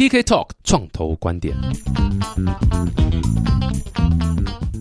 TK Talk 创投观点。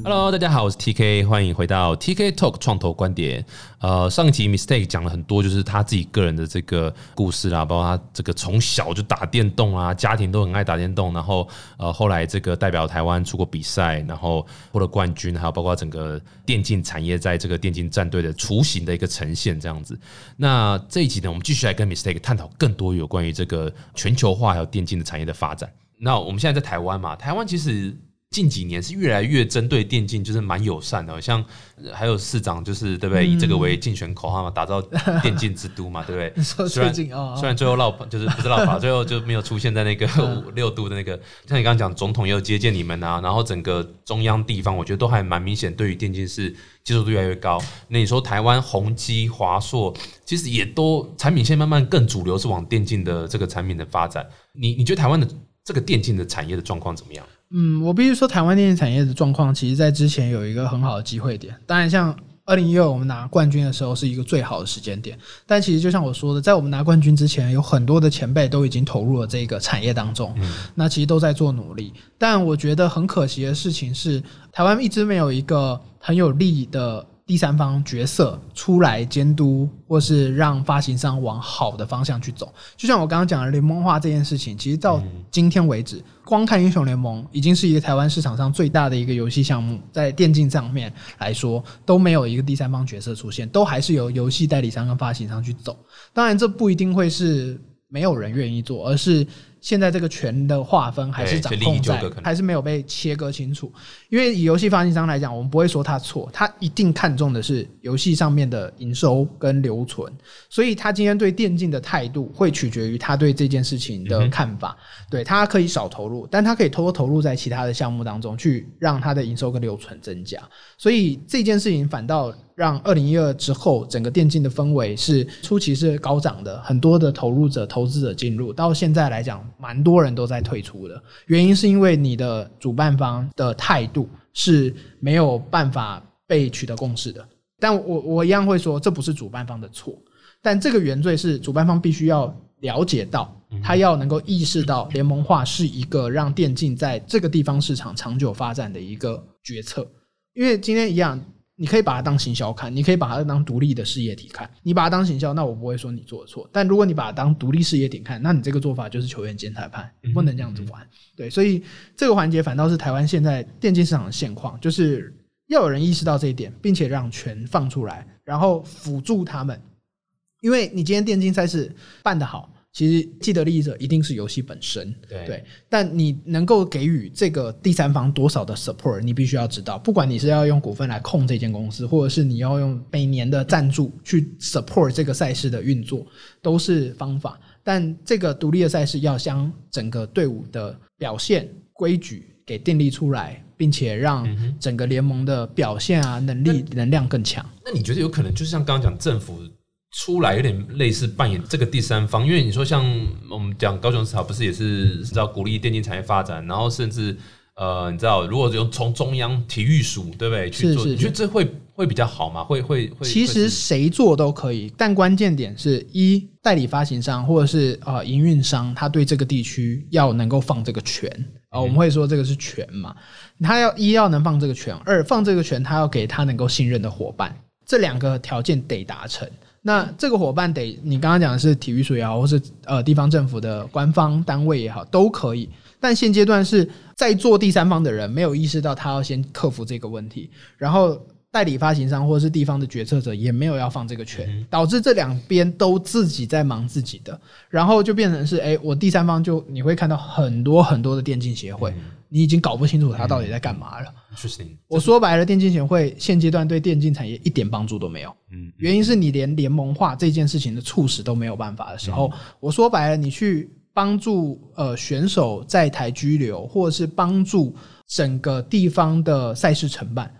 Hello，大家好，我是 TK，欢迎回到 TK Talk 创投观点。呃，上一集 Mistake 讲了很多，就是他自己个人的这个故事啦，包括他这个从小就打电动啊，家庭都很爱打电动，然后呃后来这个代表台湾出国比赛，然后获得冠军，还有包括整个电竞产业在这个电竞战队的雏形的一个呈现这样子。那这一集呢，我们继续来跟 Mistake 探讨更多有关于这个全球化还有电竞的产业的发展。那我们现在在台湾嘛，台湾其实。近几年是越来越针对电竞，就是蛮友善的，像还有市长就是对不对？以这个为竞选口号嘛，打造电竞之都嘛，对不对？虽然虽然最后落就是不是落跑，最后就没有出现在那个 五六度的那个。像你刚刚讲，总统也有接见你们啊，然后整个中央地方，我觉得都还蛮明显，对于电竞是接受度越来越高。那你说台湾宏基、华硕，其实也都产品线慢慢更主流是往电竞的这个产品的发展。你你觉得台湾的这个电竞的产业的状况怎么样？嗯，我必须说，台湾电影产业的状况，其实在之前有一个很好的机会点。当然，像二零一二我们拿冠军的时候，是一个最好的时间点。但其实就像我说的，在我们拿冠军之前，有很多的前辈都已经投入了这个产业当中，那其实都在做努力。但我觉得很可惜的事情是，台湾一直没有一个很有利的。第三方角色出来监督，或是让发行商往好的方向去走。就像我刚刚讲的联盟化这件事情，其实到今天为止，光看英雄联盟已经是一个台湾市场上最大的一个游戏项目，在电竞上面来说都没有一个第三方角色出现，都还是由游戏代理商跟发行商去走。当然，这不一定会是没有人愿意做，而是。现在这个权的划分还是掌控在，还是没有被切割清楚。因为以游戏发行商来讲，我们不会说他错，他一定看重的是游戏上面的营收跟留存，所以他今天对电竞的态度会取决于他对这件事情的看法。对他可以少投入，但他可以偷偷投入在其他的项目当中，去让他的营收跟留存增加。所以这件事情反倒。让二零一二之后整个电竞的氛围是初期是高涨的，很多的投入者、投资者进入，到现在来讲，蛮多人都在退出的。原因是因为你的主办方的态度是没有办法被取得共识的。但我我一样会说，这不是主办方的错，但这个原罪是主办方必须要了解到，他要能够意识到联盟化是一个让电竞在这个地方市场长久发展的一个决策。因为今天一样。你可以把它当行销看，你可以把它当独立的事业体看。你把它当行销，那我不会说你做的错。但如果你把它当独立事业体看，那你这个做法就是球员兼裁判，你不能这样子玩。对，所以这个环节反倒是台湾现在电竞市场的现况，就是要有人意识到这一点，并且让权放出来，然后辅助他们。因为你今天电竞赛事办得好。其实既得利益者一定是游戏本身，对，但你能够给予这个第三方多少的 support，你必须要知道。不管你是要用股份来控这间公司，或者是你要用每年的赞助去 support 这个赛事的运作，都是方法。但这个独立的赛事要将整个队伍的表现规矩给订立出来，并且让整个联盟的表现啊能力能量更强。那你觉得有可能就是像刚刚讲政府？出来有点类似扮演这个第三方，因为你说像我们讲高雄市场，不是也是知道鼓励电竞产业发展，然后甚至呃，你知道如果用从中央体育署对不对去做，你觉得这会会比较好吗？会会会？其实谁做都可以，但关键点是一代理发行商或者是呃营运商，他对这个地区要能够放这个权啊，我们会说这个是权嘛，他要一要能放这个权，二放这个权，他要给他能够信任的伙伴，这两个条件得达成。那这个伙伴得你刚刚讲的是体育署也好，或是呃地方政府的官方单位也好，都可以。但现阶段是在做第三方的人没有意识到他要先克服这个问题，然后代理发行商或者是地方的决策者也没有要放这个权，导致这两边都自己在忙自己的，然后就变成是哎，我第三方就你会看到很多很多的电竞协会。你已经搞不清楚他到底在干嘛了。我说白了，电竞协会现阶段对电竞产业一点帮助都没有。嗯，原因是你连联盟化这件事情的促使都没有办法的时候，我说白了，你去帮助呃选手在台居留，或者是帮助整个地方的赛事承办，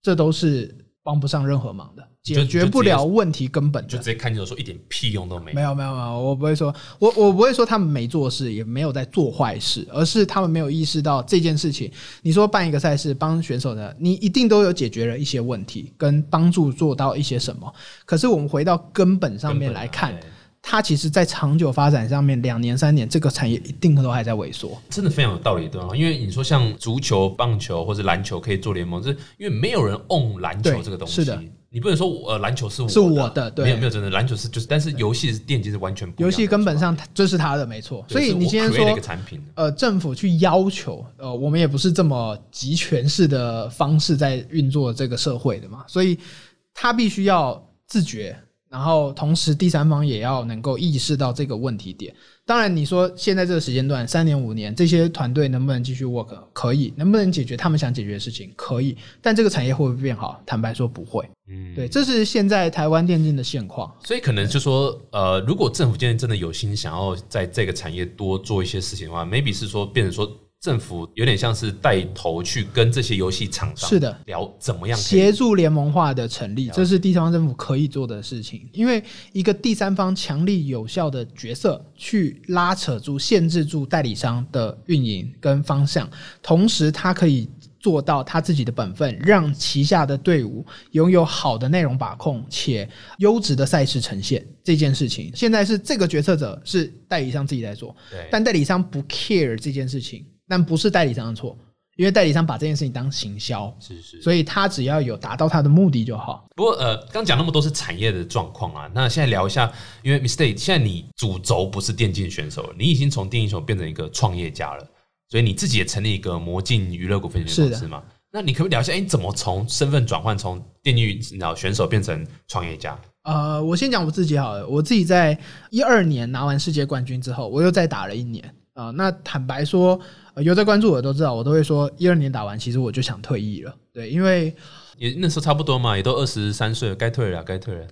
这都是帮不上任何忙的。解决不了问题根本，就直接看见说一点屁用都没。没有没有没有，我不会说，我我不会说他们没做事，也没有在做坏事，而是他们没有意识到这件事情。你说办一个赛事帮选手的，你一定都有解决了一些问题，跟帮助做到一些什么。可是我们回到根本上面来看，它其实在长久发展上面，两年三年这个产业一定都还在萎缩。真的非常有道理，对吗？因为你说像足球、棒球或者篮球可以做联盟，是因为没有人 own 篮球这个东西。是的，你不能说我呃篮球是我是我的对。没有没有真的篮球是就是，但是游戏是电竞是完全不一样的游戏根本上它这是他的没错，所以对是我你今天 create 了一说个产品，呃，政府去要求，呃，我们也不是这么集权式的方式在运作这个社会的嘛，所以他必须要自觉，然后同时第三方也要能够意识到这个问题点。当然，你说现在这个时间段三年五年，这些团队能不能继续 work？可以，能不能解决他们想解决的事情？可以，但这个产业会不会变好？坦白说不会。嗯，对，这是现在台湾电竞的现况。所以可能就说，呃，如果政府今天真的有心想要在这个产业多做一些事情的话，maybe 是说变成说政府有点像是带头去跟这些游戏厂商是的聊怎么样协助联盟化的成立，这是第三方政府可以做的事情。因为一个第三方强力有效的角色，去拉扯住、限制住代理商的运营跟方向，同时他可以做到他自己的本分，让旗下的队伍拥有好的内容把控且优质的赛事呈现这件事情。现在是这个决策者是代理商自己在做，对，但代理商不 care 这件事情，但不是代理商的错，因为代理商把这件事情当行销。是是。所以他只要有达到他的目的就好。不过呃，刚讲那么多是产业的状况啊，那现在聊一下，因为 Mistake 现在你主轴不是电竞选手了，你已经从电竞选手变成一个创业家了，所以你自己也成立一个魔镜娱乐股份有限公司嘛？那你可不可以聊一下，哎、你怎么从身份转换从电竞你知道选手变成创业家？呃，我先讲我自己好了。我自己在一二年拿完世界冠军之后，我又再打了一年啊、那坦白说，呃有在关注我的都知道，我都会说一二年打完，其实我就想退役了。对，因为也那时候差不多嘛，也都二十三岁了，该退了啦，该退了。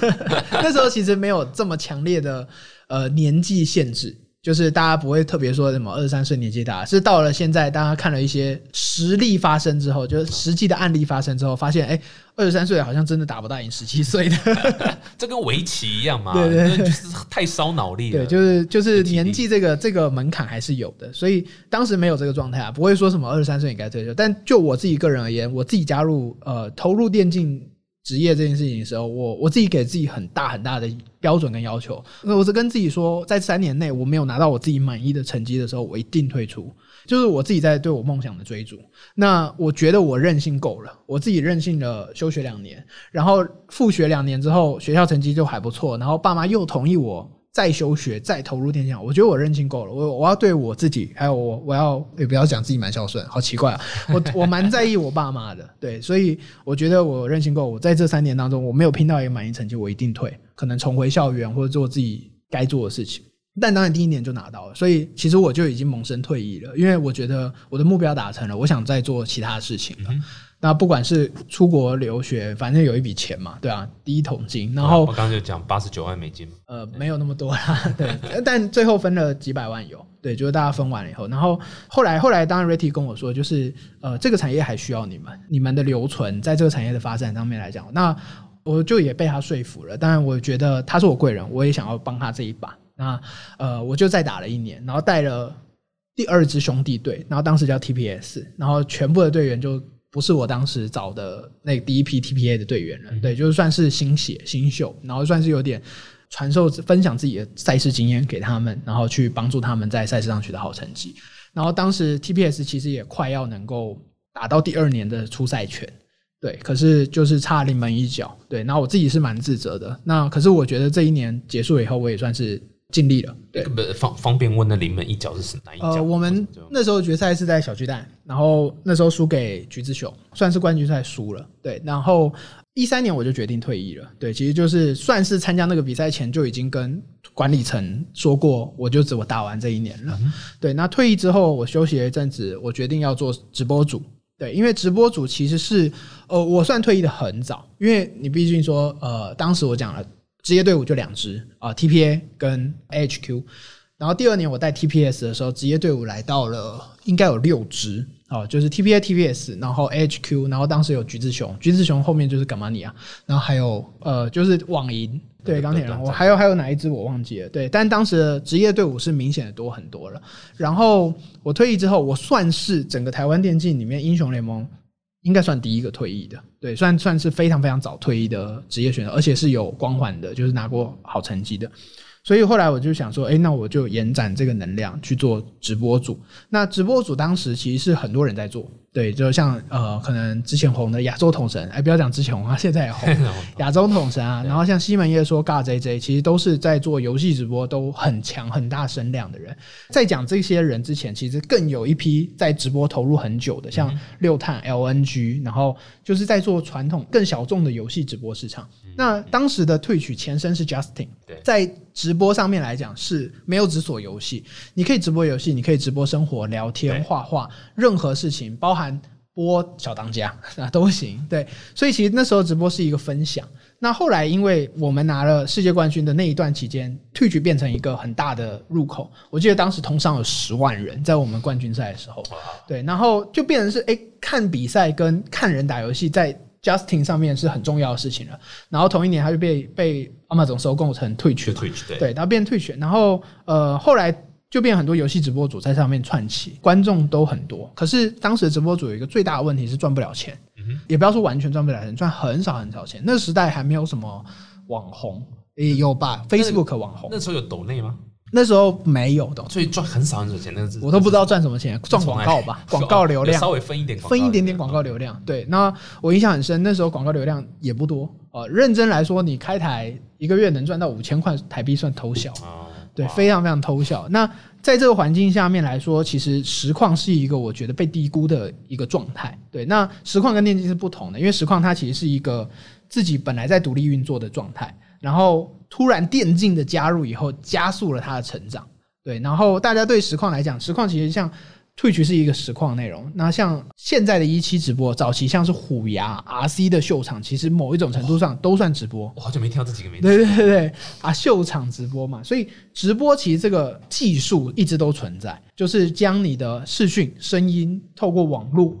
那时候其实没有这么强烈的呃年纪限制，就是大家不会特别说什么二十三岁年纪大，是到了现在大家看了一些实例发生之后，就是实际的案例发生之后，发现哎，二十三岁好像真的打不到赢十七岁的。这跟围棋一样嘛，对对对就是太烧脑力了。对，就是就是年纪这个这个门槛还是有的，所以当时没有这个状态啊，不会说什么二十三岁你该退休。但就我自己个人而言，我自己加入呃投入电竞职业这件事情的时候，我我自己给自己很大很大的标准跟要求，那我是跟自己说，在三年内我没有拿到我自己满意的成绩的时候，我一定退出。就是我自己在对我梦想的追逐，那我觉得我任性够了，我自己任性了休学两年，然后复学两年之后，学校成绩就还不错，然后爸妈又同意我再休学，再投入电竞，我觉得我任性够了，我我要对我自己，还有我我要也不要讲自己蛮孝顺，好奇怪啊，我我蛮在意我爸妈的，对，所以我觉得我任性够，我在这三年当中我没有拼到一个满意成绩，我一定退，可能重回校园或者做自己该做的事情。但当然第一年就拿到了，所以其实我就已经萌生退役了，因为我觉得我的目标达成了，我想再做其他的事情了。那不管是出国留学，反正有一笔钱嘛，对啊，第一桶金，然后我刚刚就讲八十九万美金嘛，呃，没有那么多啦，对，但最后分了几百万有，对，就是大家分完了以后，然后后来后来，当然 Retty 跟我说，就是呃，这个产业还需要你们，你们的留存在这个产业的发展上面来讲，那我就也被他说服了。当然，我觉得他是我贵人，我也想要帮他这一把。那呃，我就再打了一年，然后带了第二支兄弟队，然后当时叫 TPS，然后全部的队员就不是我当时找的那第一批 TPA 的队员了，对，就是算是新血新秀，然后算是有点传授分享自己的赛事经验给他们，然后去帮助他们在赛事上取得好成绩。然后当时 TPS 其实也快要能够打到第二年的出赛权，对，可是就是差临门一脚，对。那我自己是蛮自责的，那可是我觉得这一年结束以后，我也算是尽力了，对。不方方便问那临门一脚是哪一脚？呃，我们那时候决赛是在小巨蛋，然后那时候输给橘子熊，算是冠军赛输了。对，然后一三年我就决定退役了。对，其实就是算是参加那个比赛前就已经跟管理层说过，我就只我打完这一年了。对，那退役之后我休息了一阵子，我决定要做直播主。对，因为直播主其实是呃，我算退役的很早，因为你毕竟说呃，当时我讲了职业队伍就两支啊、t p a 跟 HQ，。然后第二年我带 TPS 的时候，职业队伍来到了应该有六支哦，就是 TPA、TPS，然后 HQ，然后当时有橘子熊，橘子熊后面就是 Gamania，然后还有呃就是网银，对钢铁人，我还有还有哪一支我忘记了，对，但当时的职业队伍是明显的多很多了。然后我退役之后，我算是整个台湾电竞里面英雄联盟应该算第一个退役的，对，算算是非常非常早退役的职业选手，而且是有光环的，就是拿过好成绩的。所以后来我就想说，哎、那我就延展这个能量去做直播主。那直播主当时其实是很多人在做，对，就像呃，可能之前红的亚洲统神，哎、不要讲之前红啊，现在也红，亚洲统神啊，然后像西门叶说尬 JJ，其实都是在做游戏直播都很强很大声量的人。在讲这些人之前，其实更有一批在直播投入很久的，像六探、LNG，然后就是在做传统更小众的游戏直播市场。那当时的退取前身是 Justin，对。在直播上面来讲是没有只锁游戏，你可以直播游戏，你可以直播生活、聊天、画画，任何事情，包含播小当家 啊都行。对，所以其实那时候直播是一个分享。那后来，因为我们拿了世界冠军的那一段期间，Twitch 变成一个很大的入口。我记得当时通上有十万人，在我们冠军赛的时候，对，然后就变成是哎、诶看比赛跟看人打游戏在 Justin 上面是很重要的事情了。然后同一年他就被被 Amazon 收购成嘛 Twitch 对对，然后变 Twitch，然后呃后来就变很多游戏直播主在上面串起，观众都很多。可是当时的直播主有一个最大的问题是赚不了钱，也不要说完全赚不了钱，赚很少很少钱。那个时代还没有什么网红，也有吧，Facebook 网红，那时候有抖内吗？那时候没有的，所以赚很少很少钱，那个是我都不知道赚什么钱，赚广告吧，广告流量稍。微分一点，分一点点广告流量。对，那我印象很深，那时候广告流量也不多呃，认真来说，你开台一个月能赚到五千块台币，算偷笑。啊，对，非常非常偷笑。那在这个环境下面来说，其实实况是一个我觉得被低估的一个状态。对，那实况跟电竞是不同的，因为实况它其实是一个自己本来在独立运作的状态，然后突然电竞的加入以后，加速了它的成长。对，然后大家对实况来讲，实况其实像 Twitch 是一个实况内容，那像现在的一期直播，早期像是虎牙、RC 的秀场，其实某一种程度上都算直播。我好久没听到这几个名字，对对对对啊，秀场直播嘛，所以直播其实这个技术一直都存在，就是将你的视讯声音透过网络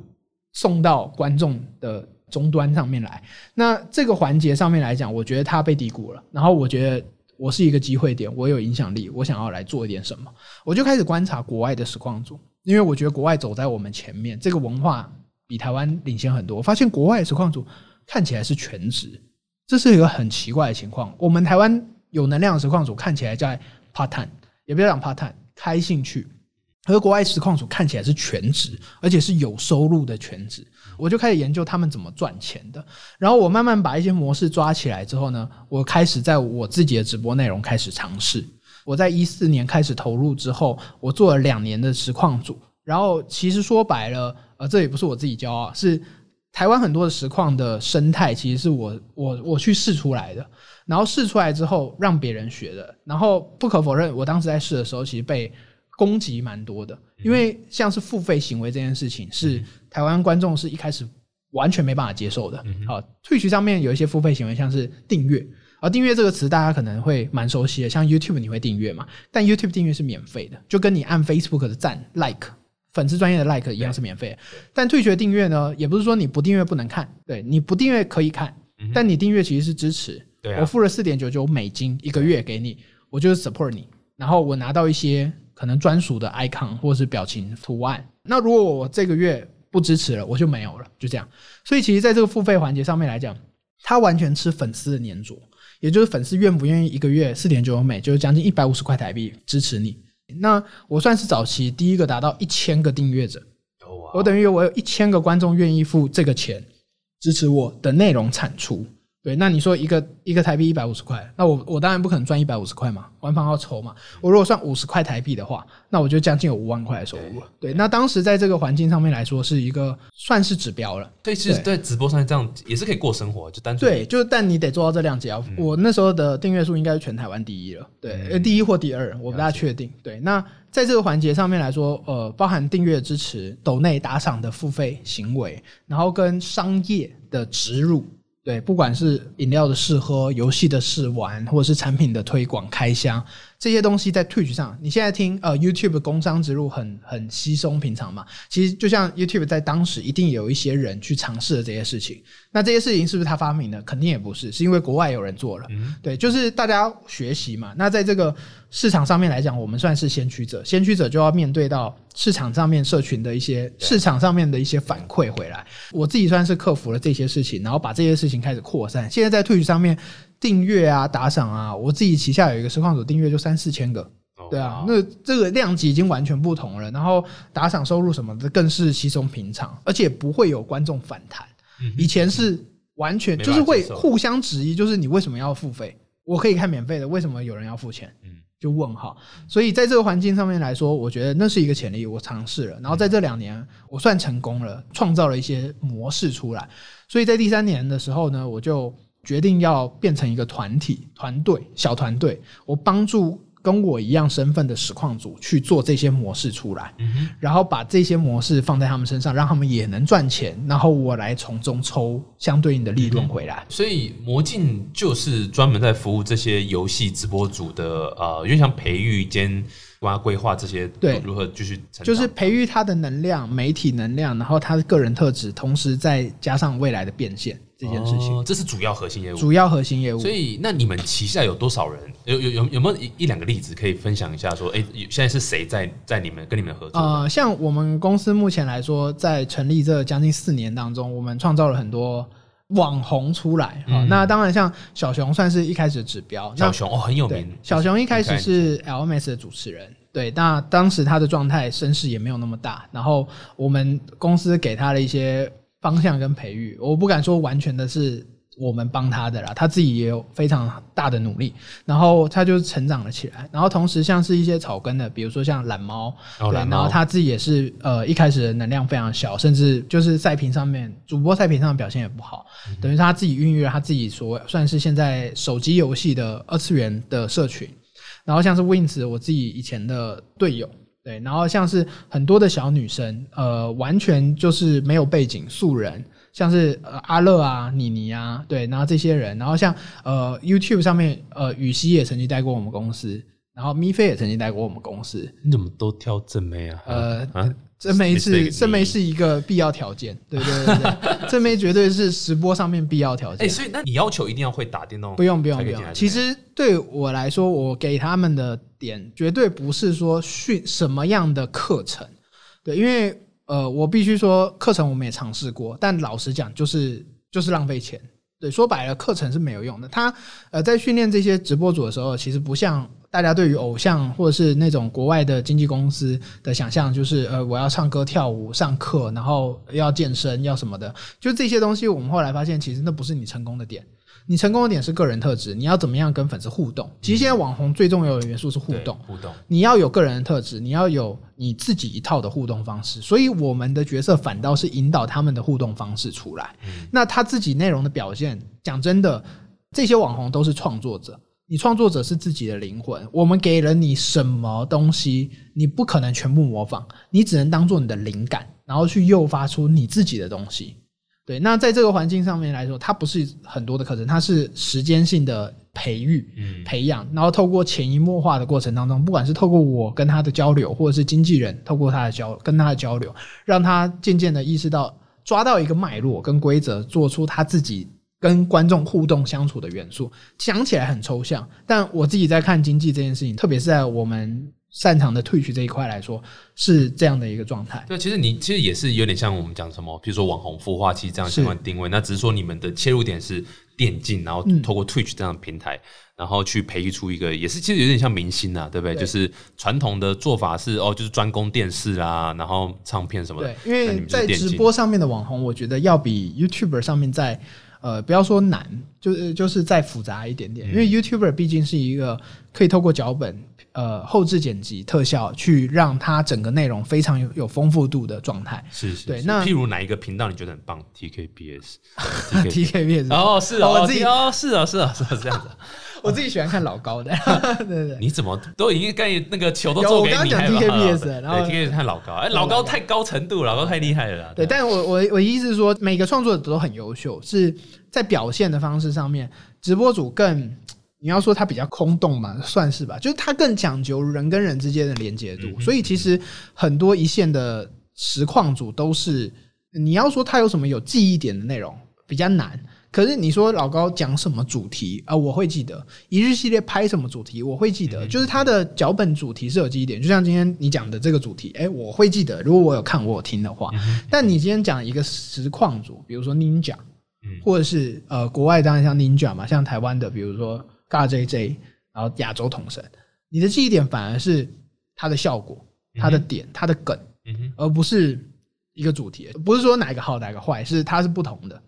送到观众的终端上面来。那这个环节上面来讲，我觉得它被低估了。然后我觉得我是一个机会点，我有影响力，我想要来做一点什么，我就开始观察国外的实况组，因为我觉得国外走在我们前面，这个文化比台湾领先很多。我发现国外的实况组看起来是全职，这是一个很奇怪的情况。我们台湾有能量的实况组看起来在 part time，也不要讲 part time，开兴趣。而国外实况组看起来是全职，而且是有收入的全职。我就开始研究他们怎么赚钱的，然后我慢慢把一些模式抓起来之后呢，我开始在我自己的直播内容开始尝试。我在一四年开始投入之后，我做了两年的实况组，然后其实说白了，呃，这也不是我自己骄傲，是台湾很多的实况的生态，其实是我我我去试出来的，然后试出来之后让别人学的，然后不可否认，我当时在试的时候，其实被攻击蛮多的，因为像是付费行为这件事情，是台湾观众是一开始完全没办法接受的。好，Twitch 上面有一些付费行为，像是订阅。而订阅这个词，大家可能会蛮熟悉的，像 YouTube 你会订阅嘛？但 YouTube 订阅是免费的，就跟你按 Facebook 的赞 like 粉丝专业的 like 一样是免费的。但退学订阅呢，也不是说你不订阅不能看，对你不订阅可以看，但你订阅其实是支持。对啊我付了四点九九美金一个月给你，我就是 support 你，然后我拿到一些可能专属的 icon 或是表情图案。那如果我这个月不支持了，我就没有了，就这样。所以其实在这个付费环节上面来讲，它完全吃粉丝的粘着，也就是粉丝愿不愿意一个月四点九九美，就是将近一百五十块台币支持你。那我算是早期第一个达到一千个订阅者，哦我等于我有一千个观众愿意付这个钱支持我的内容产出。对，那你说一个一个台币一百五十块，那我我当然不可能赚一百五十块嘛，官方要抽嘛。我如果算五十块台币的话，那我就将近有五万块的收入了。对，那当时在这个环境上面来说，是一个算是指标了。对，其实在直播上这样也是可以过生活，就单纯对，就但你得做到这两级啊。我那时候的订阅数应该是全台湾第一了，对，呃第一或第二，我不大确定。对，那在这个环节上面来说，呃，包含订阅支持、抖内打赏的付费行为，然后跟商业的植入。对，不管是饮料的试喝、游戏的试玩，或者是产品的推广、开箱这些东西，在 Twitch 上，你现在听呃 YouTube 的工商植入很很稀松平常嘛。其实就像 YouTube 在当时一定有一些人去尝试了这些事情，那这些事情是不是他发明的？肯定也不是，是因为国外有人做了。对，就是大家学习嘛。那在这个市场上面来讲，我们算是先驱者，先驱者就要面对到市场上面社群的一些市场上面的一些反馈回来。我自己算是克服了这些事情，然后把这些事情开始扩散。现在在 Twitch 上面，订阅啊、打赏啊，我自己旗下有一个实况组订阅就三四千个，哦对啊，那这个量级已经完全不同了。然后打赏收入什么的更是稀松平常，而且不会有观众反弹。嗯以前是完全就是会互相质疑，就是你为什么要付费？我可以看免费的，为什么有人要付钱？嗯就问号。所以在这个环境上面来说，我觉得那是一个潜力，我尝试了。然后在这两年，我算成功了，创造了一些模式出来。所以在第三年的时候呢，我就决定要变成一个团体、团队、小团队，我帮助跟我一样身份的实况组去做这些模式出来。嗯，然后把这些模式放在他们身上，让他们也能赚钱，然后我来从中抽相对应的利润回来。所以魔镜就是专门在服务这些游戏直播组的呃，因为像培育兼帮他规划这些对如何继续成长就是培育他的能量、媒体能量，然后他的个人特质，同时再加上未来的变现这件事情，哦这是主要核心业务。主要核心业务所。以，那你们旗下有多少人？有有有有没有一一两个例子可以分享一下？说，哎、现在是谁在在你们跟你们合作的？呃，像我们公司目前来说，在成立这将近四年当中，我们创造了很多网红出来。啊、嗯那当然，像小熊算是一开始的指标。那小熊哦，很有名。，小熊一开始是 LMS 的主持人，对，那当时他的状态声势也没有那么大，然后我们公司给他了一些方向跟培育，我不敢说完全的是我们帮他的啦，他自己也有非常大的努力，然后他就成长了起来，然后同时像是一些草根的，比如说像懒猫，然后他自己也是呃一开始的能量非常小，甚至就是赛评上面主播赛评上的表现也不好，嗯等于他自己孕育了他自己所算是现在手机游戏的二次元的社群，然后像是 Wins 我自己以前的队友。对，然后像是很多的小女生，呃，完全就是没有背景素人，像是呃阿乐啊、妮妮啊，对，然后这些人，然后像呃 YouTube 上面，呃雨熙也曾经带过我们公司，然后咪菲也曾经带过我们公司，你怎么都挑正妹啊？呃啊，正妹是正妹是一个必要条件，对对对對，正 妹绝对是直播上面必要条件哎、件。所以那你要求一定要会打电动？不用不用不用，其实对我来说，我给他们的点绝对不是说训什么样的课程，对，因为呃，我必须说课程我们也尝试过，但老实讲，就是就是浪费钱。对，说白了，课程是没有用的。他呃，在训练这些直播主的时候，其实不像大家对于偶像或者是那种国外的经纪公司的想象，就是呃，我要唱歌、跳舞、上课，然后要健身、要什么的，就这些东西，我们后来发现，其实那不是你成功的点。你成功的点是个人特质，你要怎么样跟粉丝互动？其实现在网红最重要的元素是互动，互动。你要有个人的特质，你要有你自己一套的互动方式。所以我们的角色反倒是引导他们的互动方式出来。那他自己内容的表现，讲真的，这些网红都是创作者。你创作者是自己的灵魂，我们给了你什么东西，你不可能全部模仿，你只能当做你的灵感，然后去诱发出你自己的东西。对，那在这个环境上面来说，它不是很多的课程，它是时间性的培育、嗯培养，然后透过潜移默化的过程当中，不管是透过我跟他的交流，或者是经纪人透过他的交跟他的交流，让他渐渐的意识到，抓到一个脉络跟规则，做出他自己跟观众互动相处的元素。讲起来很抽象，但我自己在看经济这件事情，特别是在我们擅长的退取这一块来说，是这样的一个状态。对，其实你其实也是有点像我们讲什么，比如说网红孵化器这样相关定位，那只是说你们的切入点是电竞，然后嗯透过 Twitch 这样的平台，然后去培育出一个，也是其实有点像明星啊，对不对？对就是传统的做法是哦，就是专攻电视啊，然后唱片什么的对，，因为在直播上面的网红，我觉得要比 YouTuber 上面在呃不要说难，就是就是再复杂一点嗯点。因为 YouTuber 毕竟是一个可以透过脚本、呃后置剪辑、特效去让它整个内容非常有有丰富度的状态。是是，对那譬如哪一个频道你觉得很棒？TKBS TK TKB 也是，哦，是哦，我自己哦，是啊，是哦，是这样子。我自己喜欢看老高的，对对对。你怎么都已经跟那个球都做给你，我刚刚讲 TKBS 对然后 TKBS 看老高，哎，老高太高程度，老高太厉害了啦。对，但我我我的意思是说，每个创作者都很优秀，是在表现的方式上面，直播主更你要说它比较空洞嘛，算是吧，就是它更讲究人跟人之间的连接度，嗯所以其实很多一线的实况组都是你要说它有什么有记忆点的内容比较难。可是你说老高讲什么主题啊、我会记得；一日系列拍什么主题，我会记得。就是它的脚本主题是有记忆点，就像今天你讲的这个主题，哎、我会记得。如果我有看我有听的话，但你今天讲一个实况组，比如说 Ninja，嗯或者是呃国外当然像 Ninja 嘛，像台湾的比如说 GJJ，然后亚洲统神，你的记忆点反而是它的效果、它的点、它的梗，而不是一个主题，不是说哪个好哪个坏，是它是不同的。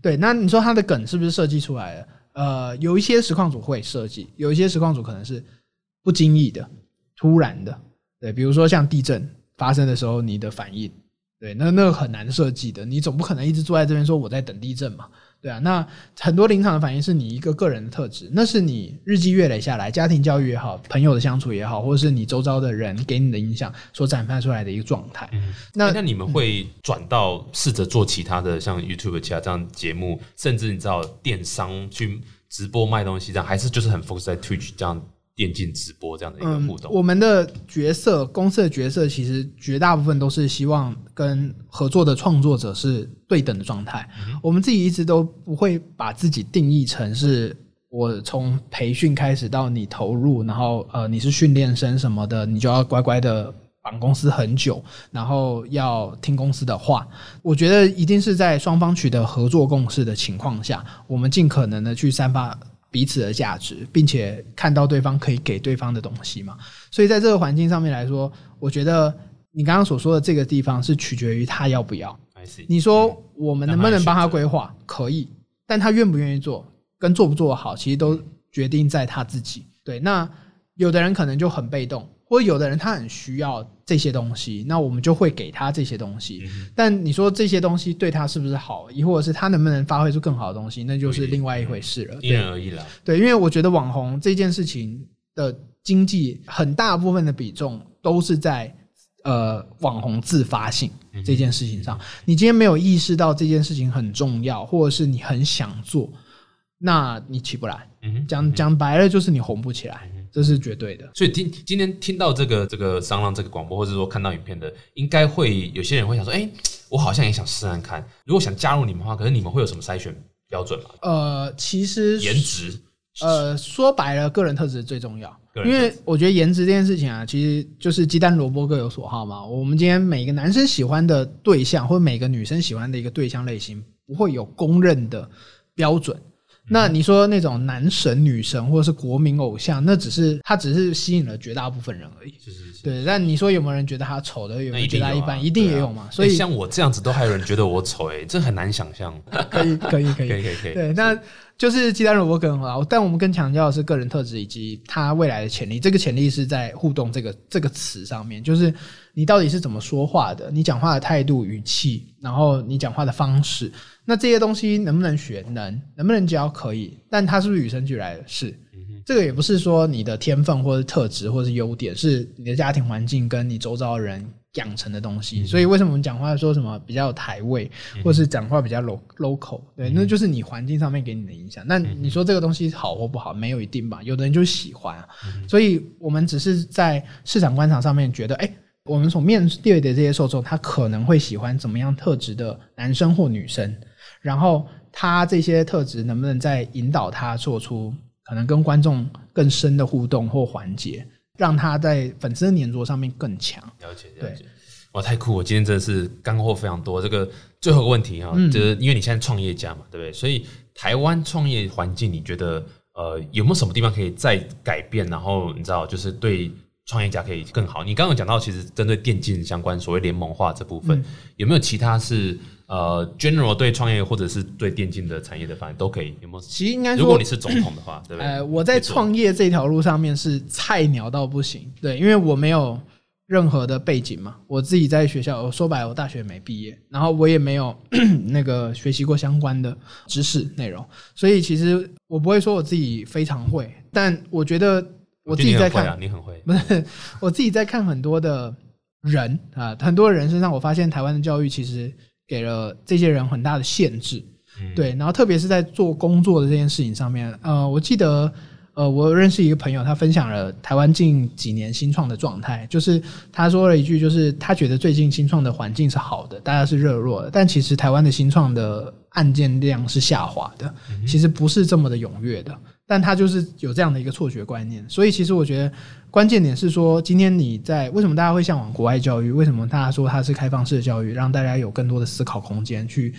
对，那你说它的梗是不是设计出来了？呃，有一些实况组会设计，有一些实况组可能是不经意的、突然的。对，比如说像地震发生的时候，你的反应，对，那那个很难设计的，你总不可能一直坐在这边说我在等地震嘛。对啊，那很多临场的反应是你一个个人的特质，那是你日积月累下来，家庭教育也好，朋友的相处也好，或者是你周遭的人给你的影响所展发出来的一个状态。嗯那那你们会转到试着做其他的，像 YouTube 其他这样节目，甚至你知道电商去直播卖东西这样，还是就是很 focus 在 Twitch 这样电竞直播这样的一个互动？嗯我们的角色，公司的角色，其实绝大部分都是希望跟合作的创作者是对等的状态。我们自己一直都不会把自己定义成是我从培训开始到你投入，然后呃你是训练生什么的，你就要乖乖的。绑公司很久，然后要听公司的话，我觉得一定是在双方取得合作共识的情况下，我们尽可能的去散发彼此的价值，并且看到对方可以给对方的东西嘛。所以在这个环境上面来说，我觉得你刚刚所说的这个地方是取决于他要不要。你说我们能不能帮他规划？可以，但他愿不愿意做，跟做不做得好，其实都决定在他自己。对，那有的人可能就很被动，或者有的人他很需要这些东西，那我们就会给他这些东西。嗯但你说这些东西对他是不是好，亦或者是他能不能发挥出更好的东西，那就是另外一回事了。因人而异了。对，因为我觉得网红这件事情的经济很大部分的比重都是在呃网红自发性这件事情上。你今天没有意识到这件事情很重要，或者是你很想做，那你起不来。嗯，讲讲白了，就是你红不起来，这是绝对的。所以听今天听到这个这个商浪这个广播，或者说看到影片的，应该会有些人会想说，哎、我好像也想试试看。如果想加入你们的话，可是你们会有什么筛选标准吗？呃，其实颜值，呃，说白了，个人特质最重要。因为我觉得颜值这件事情啊，其实就是鸡蛋萝卜各有所好嘛。我们今天每个男生喜欢的对象，或每个女生喜欢的一个对象类型，不会有公认的标准。那你说那种男神、女神或者是国民偶像，那只是他只是吸引了绝大部分人而已。是是是，对，但你说有没有人觉得他丑的？有没有那一定有啊觉得他一般？一定也有嘛。所以欸像我这样子都还有人觉得我丑，哎，这很难想象。可以，可以，可以 可。以可以，对，那就是鸡蛋萝卜更好，但我们更强调的是个人特质以及他未来的潜力。这个潜力是在互动这个这个词上面，就是你到底是怎么说话的，你讲话的态度、语气，然后你讲话的方式，那这些东西能不能学？能，能不能教？可以，但它是不是与生俱来的？是。这个也不是说你的天分或者特质或者是优点，是你的家庭环境跟你周遭的人养成的东西。所以为什么我们讲话说什么比较有台味，或是讲话比较 lo local，对，那就是你环境上面给你的影响。那你说这个东西好或不好，没有一定吧？有的人就喜欢啊。所以我们只是在市场观察上面觉得，哎、我们所面对的这些受众，他可能会喜欢怎么样特质的男生或女生，然后他这些特质能不能再引导他做出可能跟观众更深的互动或环节，让他在粉丝的粘着上面更强。了解了解。哇，太酷！我今天真的是干货非常多。这个最后一个问题啊、就是因为你现在创业家嘛，对不对？所以台湾创业环境，你觉得呃有没有什么地方可以再改变？然后你知道，就是对创业家可以更好。你刚刚有讲到，其实针对电竞相关所谓联盟化这部嗯分，有没有其他是呃 general 对创业或者是对电竞的产业的反应都可以？有没有？其实应该如果你，是总统的话，对不对？呃，我在创业这条路上面是菜鸟到不行，对，因为我没有任何的背景嘛，我自己在学校，我说白了，我大学没毕业，然后我也没有 那个学习过相关的知识内容，所以其实我不会说我自己非常会，但我觉得我自己在看你很会啊，你很会。不是，我自己在看很多的人啊，很多人身上，我发现台湾的教育其实给了这些人很大的限制。嗯对，然后特别是在做工作的这件事情上面，呃，我记得，呃，我认识一个朋友，他分享了台湾近几年新创的状态，就是他说了一句，就是他觉得最近新创的环境是好的，大家是热络的，但其实台湾的新创的案件量是下滑的，其实不是这么的踊跃的。但他就是有这样的一个错觉观念，所以其实我觉得关键点是说，今天你在为什么大家会向往国外教育？为什么大家说它是开放式的教育，让大家有更多的思考空间去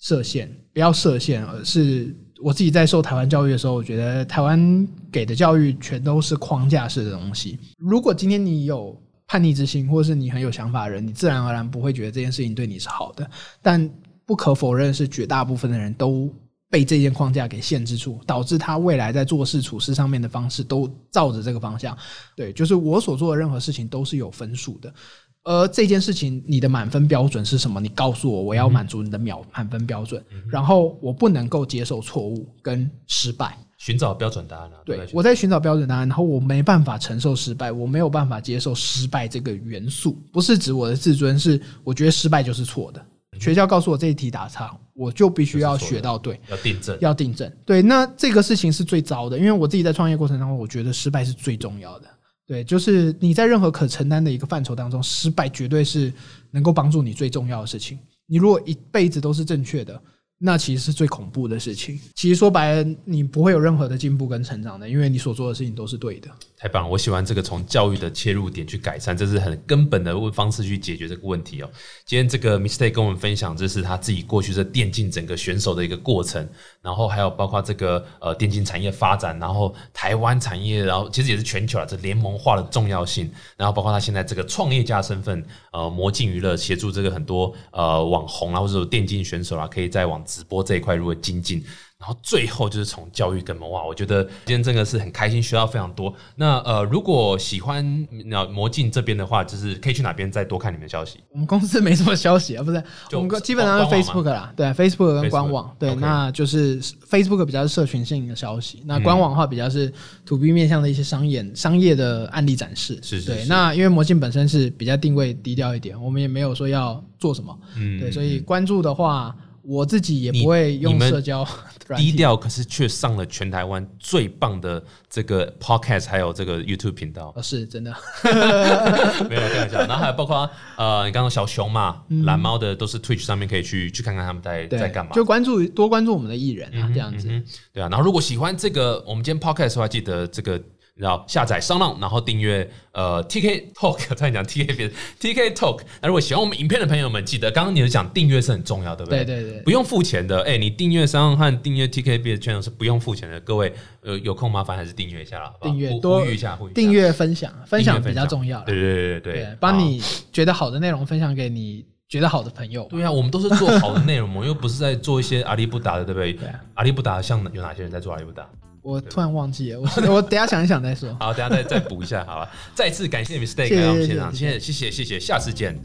设限，不要设限，而是我自己在受台湾教育的时候，我觉得台湾给的教育全都是框架式的东西。如果今天你有叛逆之心，或是你很有想法的人，你自然而然不会觉得这件事情对你是好的。但不可否认，是绝大部分的人都被这件框架给限制住，导致他未来在做事处事上面的方式都照着这个方向。对，就是我所做的任何事情都是有分数的。而这件事情，你的满分标准是什么？你告诉我，我要满足你的秒满分标准。然后我不能够接受错误跟失败，寻找标准答案啊。对，我在寻找标准答案，然后我没办法承受失败，我没有办法接受失败这个元素。不是指我的自尊，是我觉得失败就是错的。学校告诉我这一题打叉，我就必须要学到对，要订正，要订正。对，那这个事情是最糟的，因为我自己在创业过程当中，我觉得失败是最重要的。对，就是你在任何可承担的一个范畴当中，失败绝对是能够帮助你最重要的事情。你如果一辈子都是正确的。那其实是最恐怖的事情。其实说白了，你不会有任何的进步跟成长的，因为你所做的事情都是对的。太棒了，我喜欢这个从教育的切入点去改善，这是很根本的方式去解决这个问题哦。今天这个 Mistake 跟我们分享，这是他自己过去这电竞整个选手的一个过程，然后还有包括这个呃电竞产业发展，然后台湾产业，然后其实也是全球啊这联盟化的重要性，然后包括他现在这个创业家身份，呃，魔镜娱乐协助这个很多呃网红啊或者电竞选手啊，可以在往。直播这一块如何精进？然后最后就是从教育根本哇，我觉得今天真的是很开心，学到非常多。那呃，如果喜欢那魔镜这边的话，就是可以去哪边再多看你们消息？我们公司没什么消息啊，不是，我们基本上是 Facebook 啦，对，Facebook 跟官网，对，那就是 Facebook 比较是社群性的消息，那官网的话比较是 To B 面向的一些商业商业的案例展示。是是。对，那因为魔镜本身是比较定位低调一点，我们也没有说要做什么，嗯，对，所以关注的话。我自己也不会用社交，低调，可是却上了全台湾最棒的这个 podcast，还有这个 YouTube 频道。是真的，没有开玩笑。然后还有包括呃，你刚刚小熊嘛，蓝猫的都是 Twitch 上面可以去去看看他们在在干嘛，就关注多关注我们的艺人啊，这样子。对啊，然后如果喜欢这个我们今天 podcast 的话，记得这个。然后下载商浪，然后订阅呃 TK Talk，再讲 TK TK Talk。那如果喜欢我们影片的朋友们，记得刚刚你有讲订阅是很重要，对不对？对对对，不用付钱的。哎，你订阅商浪和订阅 TK B 的 channel 是不用付钱的。各位呃有空麻烦还是订阅一下了，订阅多一下，订阅分享分享比较重要。对对对对对，帮你觉得好的内容分享给你觉得好的朋友。对啊，我们都是做好的内容我们，又不是在做一些阿里不达的，对不对？对，阿里不达像有哪些人在做阿里不达？我突然忘记了，我我等下想一想再说。好，等下再再补一下，好吧。再次感谢 Mistake 来我们现场，谢谢谢谢谢谢，下次见。